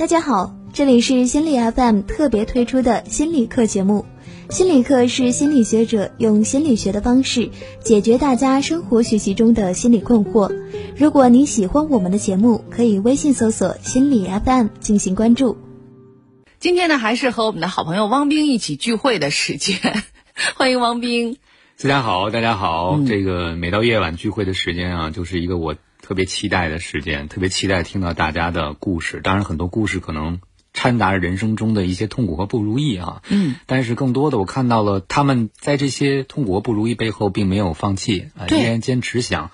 大家好，这里是心理 FM 特别推出的心理课节目。心理课是心理学者用心理学的方式解决大家生活学习中的心理困惑。如果您喜欢我们的节目，可以微信搜索“心理 FM” 进行关注。今天呢，还是和我们的好朋友汪冰一起聚会的时间，欢迎汪冰。大家好，大家好。这个每到夜晚聚会的时间啊，就是一个我特别期待的时间，特别期待听到大家的故事。当然，很多故事可能掺杂着人生中的一些痛苦和不如意啊。嗯。但是更多的，我看到了他们在这些痛苦和不如意背后，并没有放弃啊，依然坚持想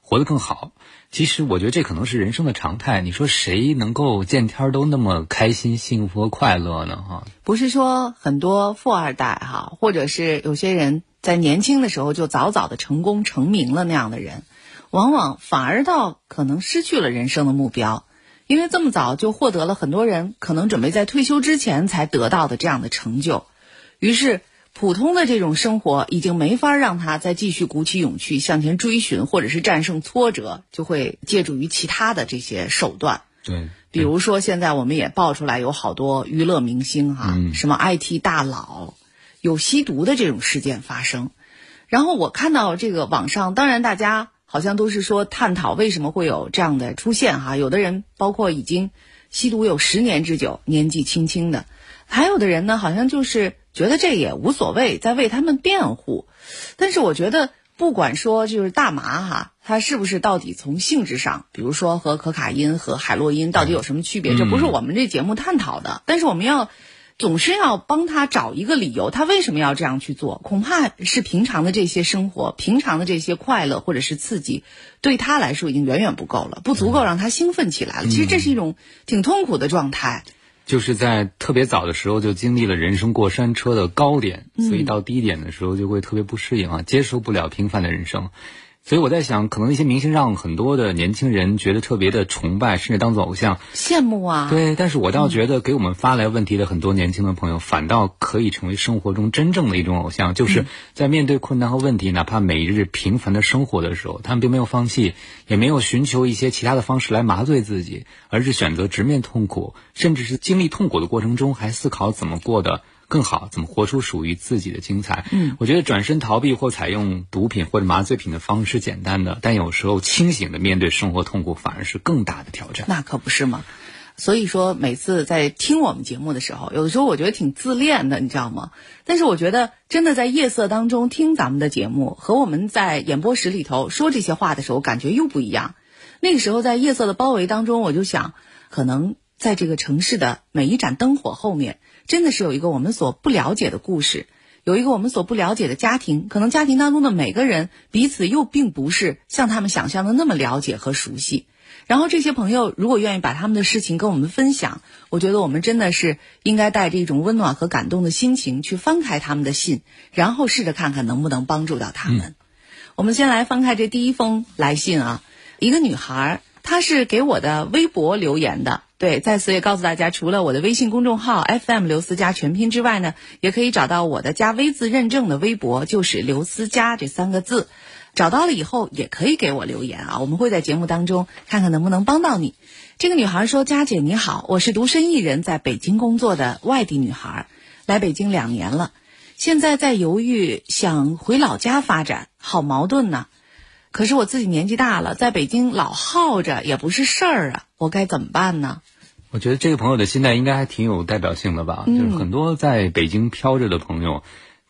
活得更好。其实，我觉得这可能是人生的常态。你说谁能够见天都那么开心、幸福和快乐呢？哈，不是说很多富二代哈，或者是有些人。在年轻的时候就早早的成功成名了那样的人，往往反而到可能失去了人生的目标，因为这么早就获得了很多人可能准备在退休之前才得到的这样的成就，于是普通的这种生活已经没法让他再继续鼓起勇气向前追寻，或者是战胜挫折，就会借助于其他的这些手段。对，比如说现在我们也爆出来有好多娱乐明星哈，什么 IT 大佬。有吸毒的这种事件发生，然后我看到这个网上，当然大家好像都是说探讨为什么会有这样的出现哈。有的人包括已经吸毒有十年之久，年纪轻轻的，还有的人呢，好像就是觉得这也无所谓，在为他们辩护。但是我觉得，不管说就是大麻哈，它是不是到底从性质上，比如说和可卡因和海洛因到底有什么区别，这不是我们这节目探讨的。但是我们要。总是要帮他找一个理由，他为什么要这样去做？恐怕是平常的这些生活，平常的这些快乐或者是刺激，对他来说已经远远不够了，不足够让他兴奋起来了。其实这是一种挺痛苦的状态。就是在特别早的时候就经历了人生过山车的高点，所以到低点的时候就会特别不适应啊，接受不了平凡的人生。所以我在想，可能那些明星让很多的年轻人觉得特别的崇拜，甚至当做偶像，羡慕啊。对，但是我倒觉得给我们发来问题的很多年轻的朋友，反倒可以成为生活中真正的一种偶像，就是在面对困难和问题，哪怕每日平凡的生活的时候，他们并没有放弃，也没有寻求一些其他的方式来麻醉自己，而是选择直面痛苦，甚至是经历痛苦的过程中，还思考怎么过的。更好，怎么活出属于自己的精彩？嗯，我觉得转身逃避或采用毒品或者麻醉品的方式简单的，但有时候清醒的面对生活痛苦反而是更大的挑战。那可不是吗？所以说，每次在听我们节目的时候，有的时候我觉得挺自恋的，你知道吗？但是我觉得，真的在夜色当中听咱们的节目，和我们在演播室里头说这些话的时候，感觉又不一样。那个时候在夜色的包围当中，我就想，可能在这个城市的每一盏灯火后面。真的是有一个我们所不了解的故事，有一个我们所不了解的家庭，可能家庭当中的每个人彼此又并不是像他们想象的那么了解和熟悉。然后这些朋友如果愿意把他们的事情跟我们分享，我觉得我们真的是应该带着一种温暖和感动的心情去翻开他们的信，然后试着看看能不能帮助到他们。我们先来翻开这第一封来信啊，一个女孩，她是给我的微博留言的。对，在此也告诉大家，除了我的微信公众号 FM 刘思佳全拼之外呢，也可以找到我的加 V 字认证的微博，就是刘思佳这三个字。找到了以后，也可以给我留言啊，我们会在节目当中看看能不能帮到你。这个女孩说：“佳姐你好，我是独身一人在北京工作的外地女孩，来北京两年了，现在在犹豫想回老家发展，好矛盾呢。可是我自己年纪大了，在北京老耗着也不是事儿啊，我该怎么办呢？”我觉得这个朋友的心态应该还挺有代表性的吧，就是很多在北京飘着的朋友，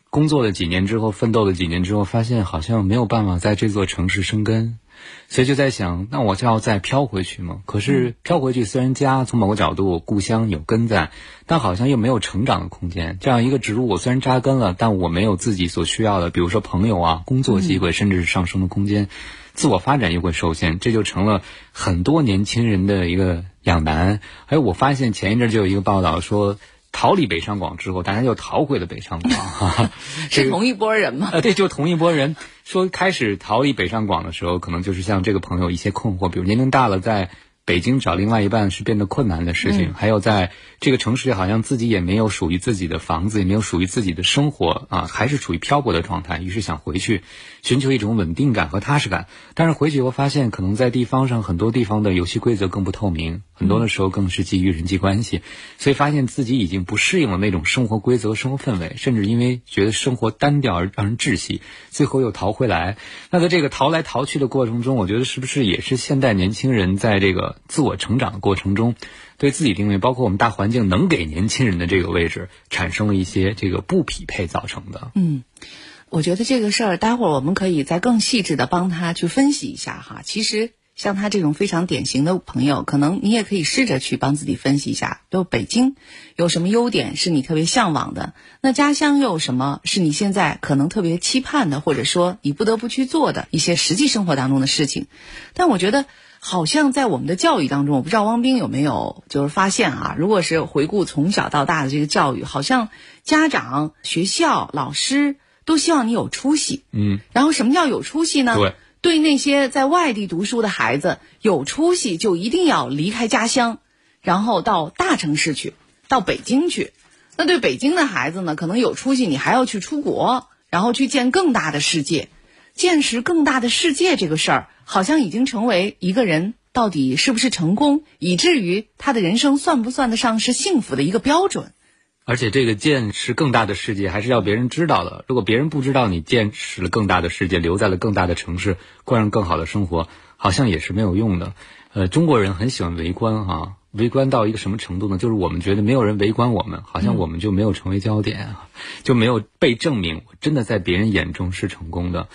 工作了几年之后，奋斗了几年之后，发现好像没有办法在这座城市生根，所以就在想，那我就要再飘回去吗？可是飘回去，虽然家从某个角度故乡有根在，但好像又没有成长的空间。这样一个植物，我虽然扎根了，但我没有自己所需要的，比如说朋友啊、工作机会，甚至是上升的空间，自我发展又会受限，这就成了很多年轻人的一个。两难，哎，我发现前一阵就有一个报道说，逃离北上广之后，大家又逃回了北上广，是同一波人吗？呃，对，就同一波人。说开始逃离北上广的时候，可能就是像这个朋友一些困惑，比如年龄大了，在北京找另外一半是变得困难的事情，还有在这个城市里好像自己也没有属于自己的房子，也没有属于自己的生活啊，还是处于漂泊的状态。于是想回去寻求一种稳定感和踏实感。但是回去以后发现，可能在地方上很多地方的游戏规则更不透明，很多的时候更是基于人际关系，所以发现自己已经不适应了那种生活规则、生活氛围，甚至因为觉得生活单调而让人窒息，最后又逃回来。那在这个逃来逃去的过程中，我觉得是不是也是现代年轻人在这个自我成长的过程中，对自己定位，包括我们大环境能给年轻人的这个位置，产生了一些这个不匹配造成的。嗯，我觉得这个事儿，待会儿我们可以再更细致的帮他去分析一下哈。其实像他这种非常典型的朋友，可能你也可以试着去帮自己分析一下，就北京有什么优点是你特别向往的，那家乡又有什么是你现在可能特别期盼的，或者说你不得不去做的一些实际生活当中的事情。但我觉得。好像在我们的教育当中，我不知道汪冰有没有就是发现啊？如果是回顾从小到大的这个教育，好像家长、学校、老师都希望你有出息。嗯。然后什么叫有出息呢？对。对那些在外地读书的孩子，有出息就一定要离开家乡，然后到大城市去，到北京去。那对北京的孩子呢，可能有出息，你还要去出国，然后去见更大的世界。见识更大的世界这个事儿，好像已经成为一个人到底是不是成功，以至于他的人生算不算得上是幸福的一个标准。而且，这个见识更大的世界，还是要别人知道的。如果别人不知道你见识了更大的世界，留在了更大的城市，过上更好的生活，好像也是没有用的。呃，中国人很喜欢围观哈，围观到一个什么程度呢？就是我们觉得没有人围观我们，好像我们就没有成为焦点啊，就没有被证明我真的在别人眼中是成功的。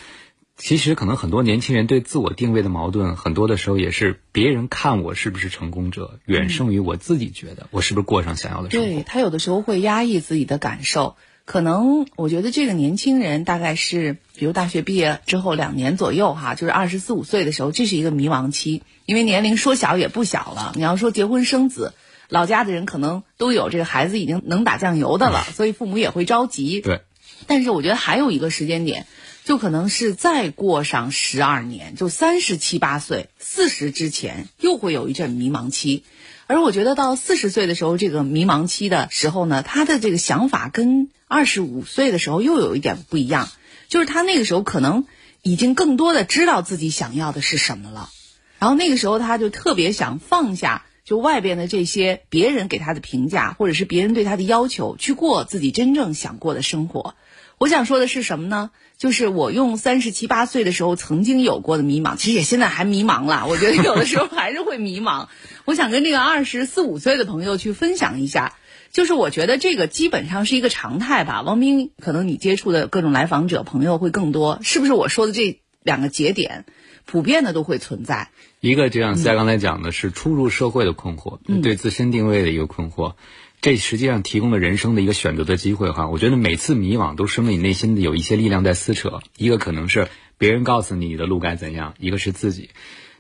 其实，可能很多年轻人对自我定位的矛盾，很多的时候也是别人看我是不是成功者，远胜于我自己觉得我是不是过上想要的生活。对他有的时候会压抑自己的感受。可能我觉得这个年轻人大概是，比如大学毕业之后两年左右哈，就是二十四五岁的时候，这是一个迷茫期，因为年龄说小也不小了。你要说结婚生子，老家的人可能都有这个孩子已经能打酱油的了，所以父母也会着急。对。但是我觉得还有一个时间点。就可能是再过上十二年，就三十七八岁、四十之前，又会有一阵迷茫期。而我觉得到四十岁的时候，这个迷茫期的时候呢，他的这个想法跟二十五岁的时候又有一点不一样，就是他那个时候可能已经更多的知道自己想要的是什么了。然后那个时候他就特别想放下就外边的这些别人给他的评价，或者是别人对他的要求，去过自己真正想过的生活。我想说的是什么呢？就是我用三十七八岁的时候曾经有过的迷茫，其实也现在还迷茫了。我觉得有的时候还是会迷茫。我想跟这个二十四五岁的朋友去分享一下，就是我觉得这个基本上是一个常态吧。王斌，可能你接触的各种来访者朋友会更多，是不是？我说的这两个节点，普遍的都会存在。一个就像思佳刚才讲的是初入社会的困惑，对自身定位的一个困惑。这实际上提供了人生的一个选择的机会哈，我觉得每次迷惘都是因为你内心的有一些力量在撕扯，一个可能是别人告诉你的路该怎样，一个是自己。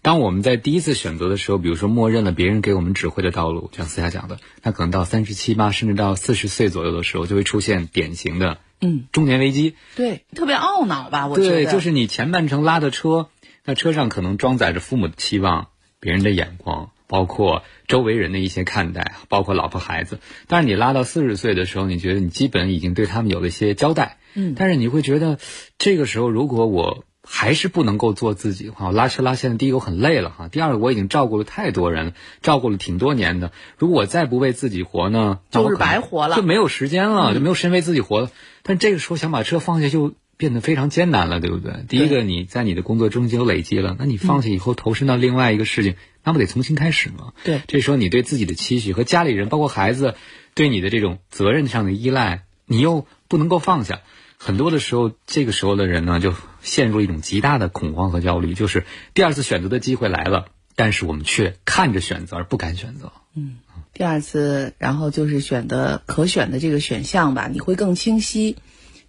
当我们在第一次选择的时候，比如说默认了别人给我们指挥的道路，像思佳讲的，那可能到三十七八甚至到四十岁左右的时候，就会出现典型的嗯中年危机，对，特别懊恼吧？我觉得对，就是你前半程拉的车，那车上可能装载着父母的期望，别人的眼光。包括周围人的一些看待，包括老婆孩子。但是你拉到四十岁的时候，你觉得你基本已经对他们有了一些交代。嗯。但是你会觉得，这个时候如果我还是不能够做自己的话，我拉车拉线的，第一个我很累了哈，第二个我已经照顾了太多人，照顾了挺多年的。如果我再不为自己活呢，就是白活了，就没有时间了，就没有时间为自己活了。但这个时候想把车放下就。变得非常艰难了，对不对？第一个，你在你的工作中间有累积了，那你放下以后投身到另外一个事情，那不得重新开始吗？对，这时候你对自己的期许和家里人，包括孩子，对你的这种责任上的依赖，你又不能够放下。很多的时候，这个时候的人呢，就陷入一种极大的恐慌和焦虑，就是第二次选择的机会来了，但是我们却看着选择而不敢选择。嗯，第二次，然后就是选的可选的这个选项吧，你会更清晰。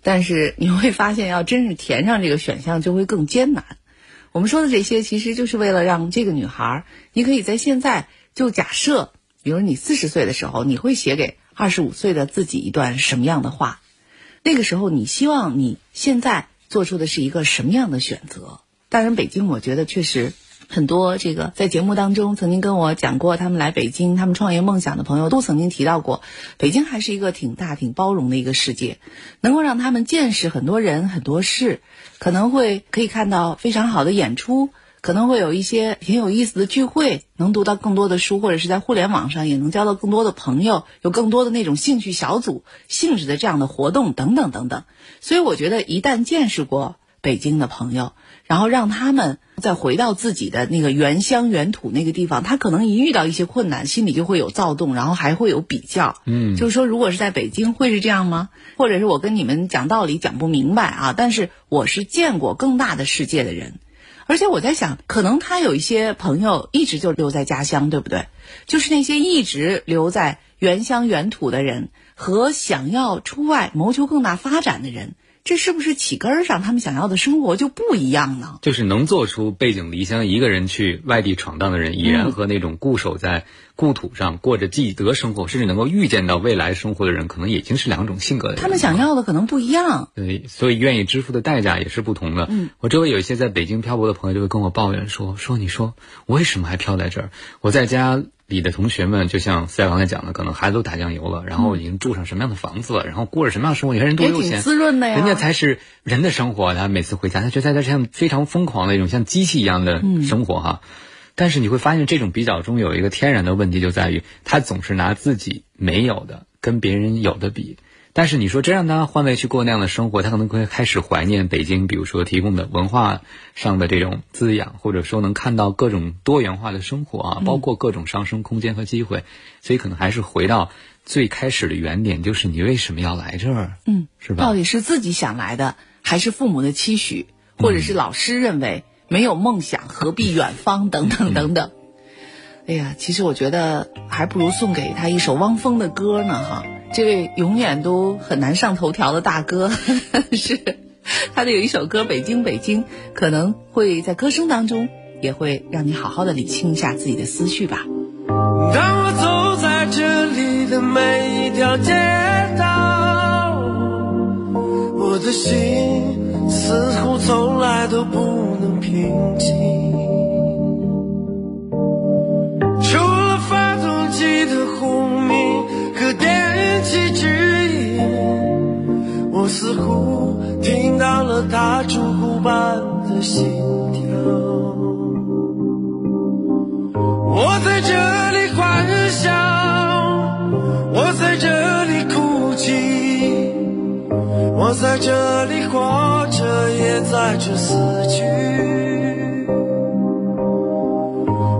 但是你会发现，要真是填上这个选项，就会更艰难。我们说的这些，其实就是为了让这个女孩，你可以在现在就假设，比如你四十岁的时候，你会写给二十五岁的自己一段什么样的话？那个时候，你希望你现在做出的是一个什么样的选择？当然，北京我觉得确实很多这个在节目当中曾经跟我讲过，他们来北京，他们创业梦想的朋友都曾经提到过，北京还是一个挺大、挺包容的一个世界，能够让他们见识很多人、很多事，可能会可以看到非常好的演出，可能会有一些挺有意思的聚会，能读到更多的书，或者是在互联网上也能交到更多的朋友，有更多的那种兴趣小组性质的这样的活动等等等等。所以我觉得，一旦见识过北京的朋友，然后让他们再回到自己的那个原乡原土那个地方，他可能一遇到一些困难，心里就会有躁动，然后还会有比较。嗯，就是说，如果是在北京，会是这样吗？或者是我跟你们讲道理讲不明白啊？但是我是见过更大的世界的人，而且我在想，可能他有一些朋友一直就留在家乡，对不对？就是那些一直留在原乡原土的人和想要出外谋求更大发展的人。这是不是起根儿上他们想要的生活就不一样呢？就是能做出背井离乡一个人去外地闯荡的人，已然和那种固守在故土上过着既得生活，甚至能够预见到未来生活的人，可能已经是两种性格的人。他们想要的可能不一样。对，所以愿意支付的代价也是不同的。嗯，我周围有一些在北京漂泊的朋友就会跟我抱怨说：“说你说我为什么还漂在这儿？我在家。”里的同学们，就像思雅刚才讲的，可能孩子都打酱油了，然后已经住上什么样的房子了，然后过着什么样的生活？你看人多有钱，滋润的呀，人家才是人的生活。他每次回家，他觉得在这像非常疯狂的一种像机器一样的生活哈。但是你会发现，这种比较中有一个天然的问题，就在于他总是拿自己没有的跟别人有的比。但是你说，真让他换位去过那样的生活，他可能会开始怀念北京，比如说提供的文化上的这种滋养，或者说能看到各种多元化的生活啊，包括各种上升空间和机会。所以可能还是回到最开始的原点，就是你为什么要来这儿？嗯，是吧？到底是自己想来的，还是父母的期许，或者是老师认为没有梦想何必远方等等等等？哎呀，其实我觉得还不如送给他一首汪峰的歌呢，哈。这位永远都很难上头条的大哥，是他的有一首歌《北京北京》，可能会在歌声当中也会让你好好的理清一下自己的思绪吧。当我走在这里的每一条街道，我的心似乎从来都不能平静。我似乎听到了它烛骨般的心跳。我在这里欢笑，我在这里哭泣，我在这里活着，也在这死去。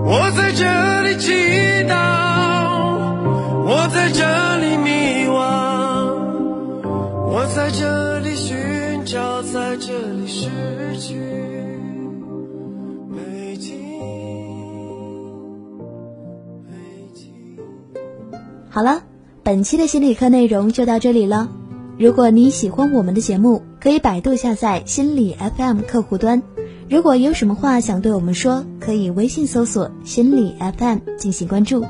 我在这里祈祷，我在这在这里寻找，在这里失去。北京，北京。好了，本期的心理课内容就到这里了。如果你喜欢我们的节目，可以百度下载心理 FM 客户端。如果有什么话想对我们说，可以微信搜索心理 FM 进行关注。